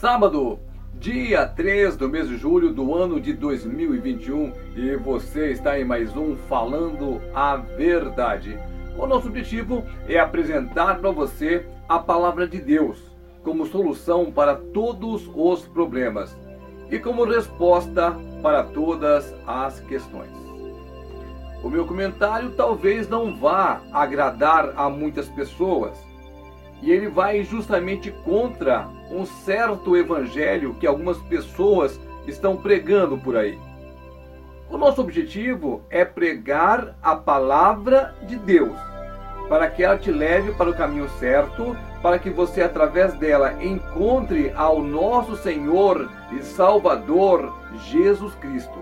Sábado, dia 3 do mês de julho do ano de 2021 e você está em mais um Falando a Verdade. O nosso objetivo é apresentar para você a palavra de Deus como solução para todos os problemas e como resposta para todas as questões. O meu comentário talvez não vá agradar a muitas pessoas, e ele vai justamente contra um certo evangelho que algumas pessoas estão pregando por aí. O nosso objetivo é pregar a palavra de Deus, para que ela te leve para o caminho certo, para que você, através dela, encontre ao nosso Senhor e Salvador Jesus Cristo.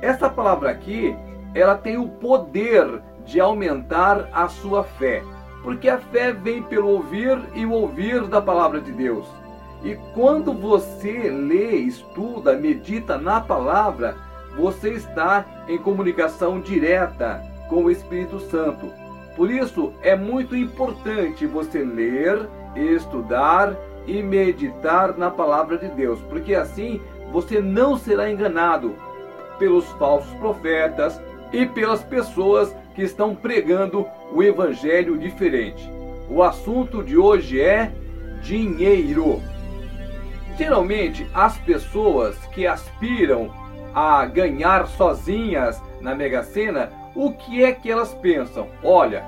Essa palavra aqui, ela tem o poder de aumentar a sua fé porque a fé vem pelo ouvir e o ouvir da palavra de Deus. E quando você lê, estuda, medita na palavra, você está em comunicação direta com o Espírito Santo. Por isso é muito importante você ler, estudar e meditar na palavra de Deus, porque assim você não será enganado pelos falsos profetas e pelas pessoas que estão pregando o evangelho diferente. O assunto de hoje é dinheiro. Geralmente, as pessoas que aspiram a ganhar sozinhas na Mega Sena, o que é que elas pensam? Olha,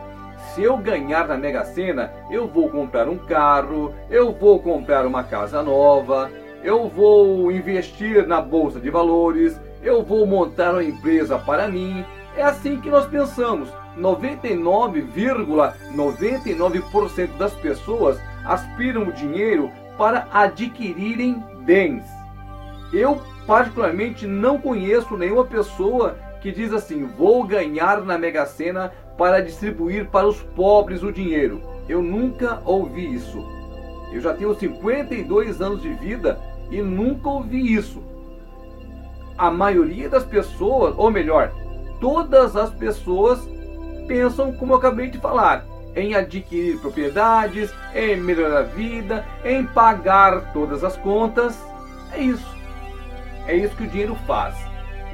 se eu ganhar na Mega Sena, eu vou comprar um carro, eu vou comprar uma casa nova, eu vou investir na bolsa de valores, eu vou montar uma empresa para mim, é assim que nós pensamos. 99,99% ,99 das pessoas aspiram o dinheiro para adquirirem bens. Eu, particularmente, não conheço nenhuma pessoa que diz assim: vou ganhar na Mega Sena para distribuir para os pobres o dinheiro. Eu nunca ouvi isso. Eu já tenho 52 anos de vida e nunca ouvi isso. A maioria das pessoas, ou melhor, todas as pessoas pensam, como eu acabei de falar, em adquirir propriedades, em melhorar a vida, em pagar todas as contas. É isso. É isso que o dinheiro faz.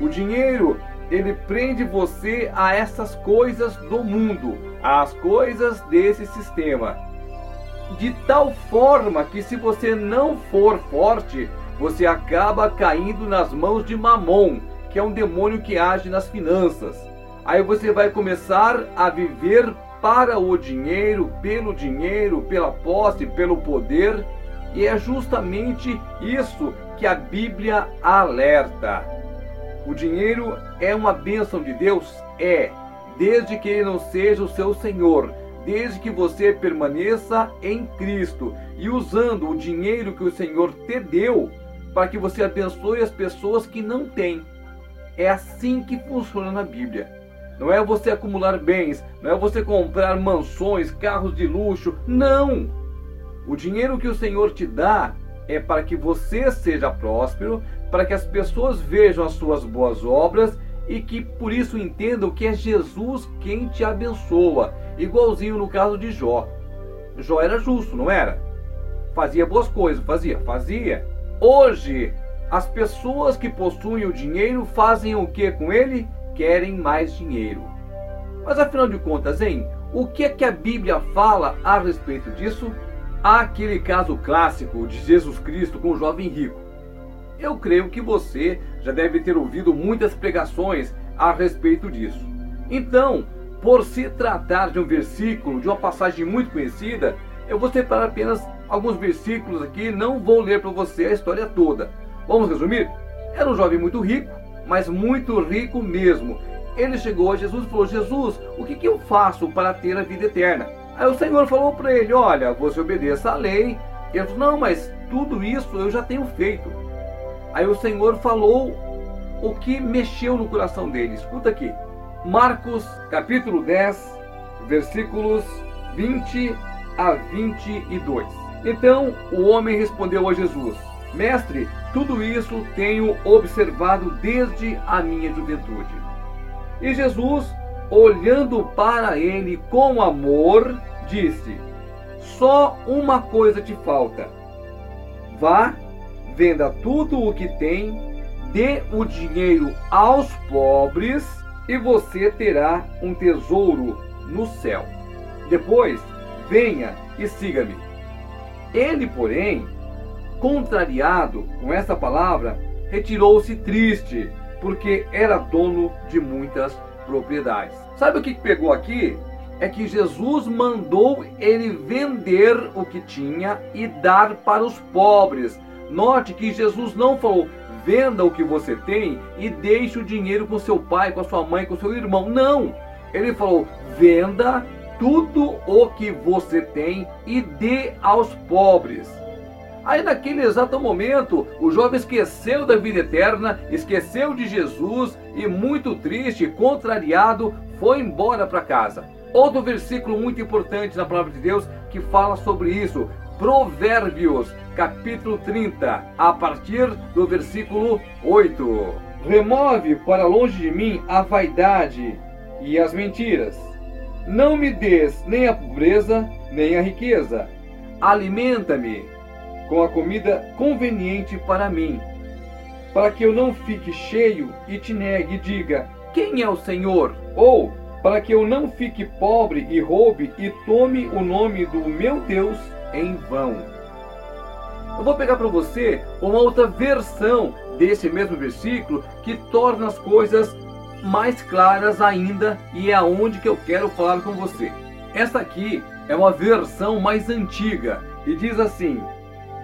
O dinheiro, ele prende você a essas coisas do mundo, às coisas desse sistema. De tal forma que se você não for forte, você acaba caindo nas mãos de Mamon, que é um demônio que age nas finanças. Aí você vai começar a viver para o dinheiro, pelo dinheiro, pela posse, pelo poder, e é justamente isso que a Bíblia alerta. O dinheiro é uma bênção de Deus? É, desde que ele não seja o seu Senhor, desde que você permaneça em Cristo e usando o dinheiro que o Senhor te deu para que você abençoe as pessoas que não têm. É assim que funciona na Bíblia. Não é você acumular bens, não é você comprar mansões, carros de luxo. Não! O dinheiro que o Senhor te dá é para que você seja próspero, para que as pessoas vejam as suas boas obras e que por isso entendam que é Jesus quem te abençoa. Igualzinho no caso de Jó. Jó era justo, não era? Fazia boas coisas, fazia, fazia. Hoje as pessoas que possuem o dinheiro fazem o que com ele? Querem mais dinheiro. Mas afinal de contas, hein? O que é que a Bíblia fala a respeito disso? Há aquele caso clássico de Jesus Cristo com o jovem rico. Eu creio que você já deve ter ouvido muitas pregações a respeito disso. Então, por se tratar de um versículo, de uma passagem muito conhecida, eu vou separar apenas alguns versículos aqui, não vou ler para você a história toda. Vamos resumir? Era um jovem muito rico, mas muito rico mesmo. Ele chegou a Jesus e falou: Jesus, o que, que eu faço para ter a vida eterna? Aí o Senhor falou para ele: Olha, você obedeça à lei. Ele falou: Não, mas tudo isso eu já tenho feito. Aí o Senhor falou o que mexeu no coração dele. Escuta aqui. Marcos capítulo 10, versículos 20 a 22. Então o homem respondeu a Jesus: Mestre, tudo isso tenho observado desde a minha juventude. E Jesus, olhando para ele com amor, disse: Só uma coisa te falta. Vá, venda tudo o que tem, dê o dinheiro aos pobres e você terá um tesouro no céu. Depois, venha e siga-me. Ele, porém, contrariado com essa palavra, retirou-se triste, porque era dono de muitas propriedades. Sabe o que pegou aqui? É que Jesus mandou ele vender o que tinha e dar para os pobres. Note que Jesus não falou, venda o que você tem e deixe o dinheiro com seu pai, com a sua mãe, com seu irmão. Não! Ele falou, venda tudo o que você tem e dê aos pobres. Aí naquele exato momento, o jovem esqueceu da vida eterna, esqueceu de Jesus e muito triste, contrariado, foi embora para casa. Outro versículo muito importante na palavra de Deus que fala sobre isso. Provérbios, capítulo 30, a partir do versículo 8. Remove para longe de mim a vaidade e as mentiras. Não me des nem a pobreza, nem a riqueza. Alimenta-me com a comida conveniente para mim, para que eu não fique cheio e te negue e diga: Quem é o Senhor? Ou para que eu não fique pobre e roube e tome o nome do meu Deus em vão. Eu vou pegar para você uma outra versão desse mesmo versículo que torna as coisas mais claras ainda e é aonde que eu quero falar com você. Essa aqui é uma versão mais antiga e diz assim: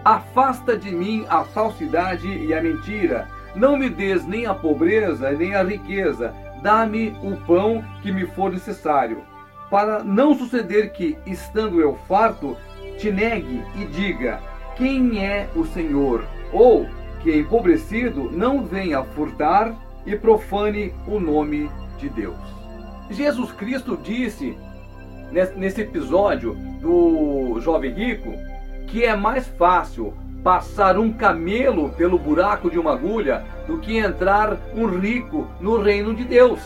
Afasta de mim a falsidade e a mentira. Não me des nem a pobreza nem a riqueza. Dá-me o pão que me for necessário. Para não suceder que, estando eu farto, te negue e diga: Quem é o Senhor? Ou que, empobrecido, não venha furtar e profane o nome de Deus. Jesus Cristo disse nesse episódio do jovem rico que é mais fácil passar um camelo pelo buraco de uma agulha do que entrar um rico no reino de Deus.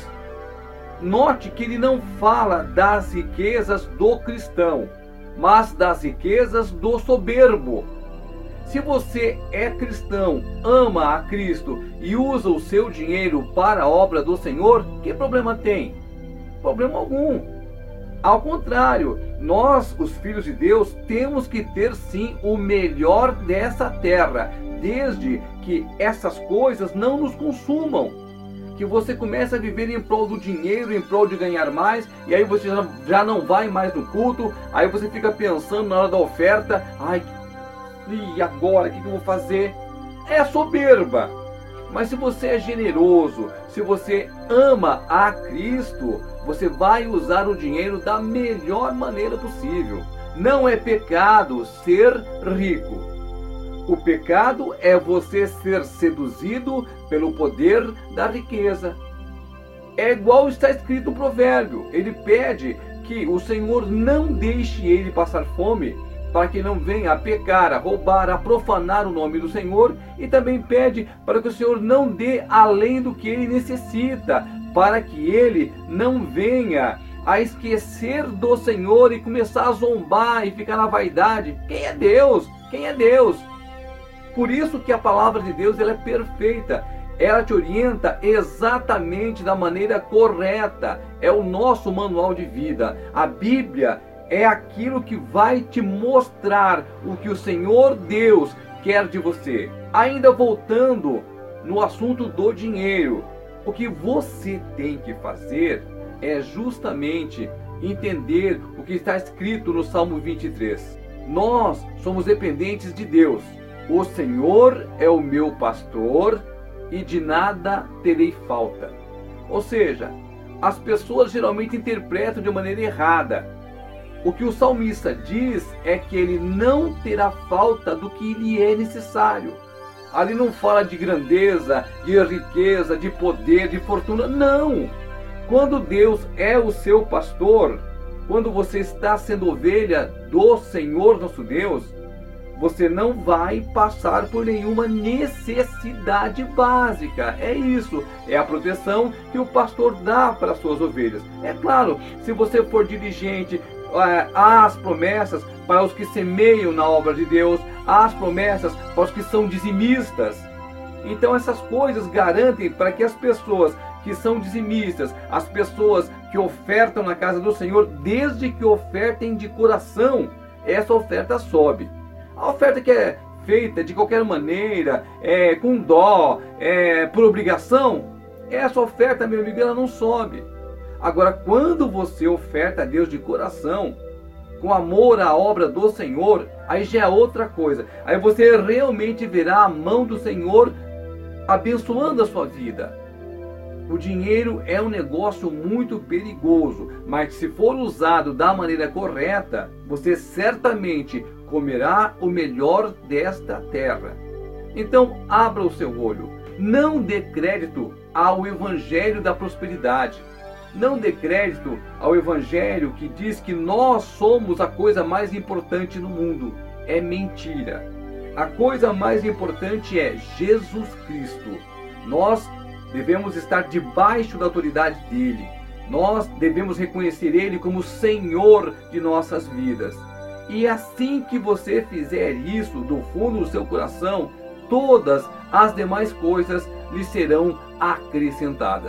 Note que ele não fala das riquezas do cristão, mas das riquezas do soberbo. Se você é cristão, ama a Cristo e usa o seu dinheiro para a obra do Senhor, que problema tem? Problema algum. Ao contrário, nós, os filhos de Deus, temos que ter sim o melhor dessa terra, desde que essas coisas não nos consumam. Que você comece a viver em prol do dinheiro, em prol de ganhar mais, e aí você já não vai mais no culto, aí você fica pensando na hora da oferta, ai, e agora, o que eu vou fazer? É soberba. Mas se você é generoso, se você ama a Cristo, você vai usar o dinheiro da melhor maneira possível. Não é pecado ser rico. O pecado é você ser seduzido pelo poder da riqueza. É igual está escrito no provérbio. Ele pede que o Senhor não deixe ele passar fome para que não venha a pecar, a roubar, a profanar o nome do Senhor, e também pede para que o Senhor não dê além do que ele necessita, para que ele não venha a esquecer do Senhor e começar a zombar e ficar na vaidade. Quem é Deus? Quem é Deus? Por isso que a palavra de Deus ela é perfeita. Ela te orienta exatamente da maneira correta. É o nosso manual de vida. A Bíblia é aquilo que vai te mostrar o que o Senhor Deus quer de você. Ainda voltando no assunto do dinheiro, o que você tem que fazer é justamente entender o que está escrito no Salmo 23. Nós somos dependentes de Deus. O Senhor é o meu pastor e de nada terei falta. Ou seja, as pessoas geralmente interpretam de maneira errada. O que o salmista diz é que ele não terá falta do que lhe é necessário. Ali não fala de grandeza, de riqueza, de poder, de fortuna. Não! Quando Deus é o seu pastor, quando você está sendo ovelha do Senhor nosso Deus, você não vai passar por nenhuma necessidade básica. É isso, é a proteção que o pastor dá para as suas ovelhas. É claro, se você for dirigente, há as promessas para os que semeiam na obra de Deus, as promessas para os que são dizimistas. Então essas coisas garantem para que as pessoas que são dizimistas, as pessoas que ofertam na casa do Senhor, desde que ofertem de coração, essa oferta sobe. A oferta que é feita de qualquer maneira, é, com dó, é, por obrigação, essa oferta, meu amigo, ela não sobe. Agora, quando você oferta a Deus de coração, com amor à obra do Senhor, aí já é outra coisa. Aí você realmente verá a mão do Senhor abençoando a sua vida. O dinheiro é um negócio muito perigoso, mas se for usado da maneira correta, você certamente comerá o melhor desta terra. Então, abra o seu olho. Não dê crédito ao evangelho da prosperidade. Não dê crédito ao evangelho que diz que nós somos a coisa mais importante no mundo. É mentira. A coisa mais importante é Jesus Cristo. Nós devemos estar debaixo da autoridade dele. Nós devemos reconhecer ele como Senhor de nossas vidas. E assim que você fizer isso do fundo do seu coração, todas as demais coisas lhe serão acrescentadas.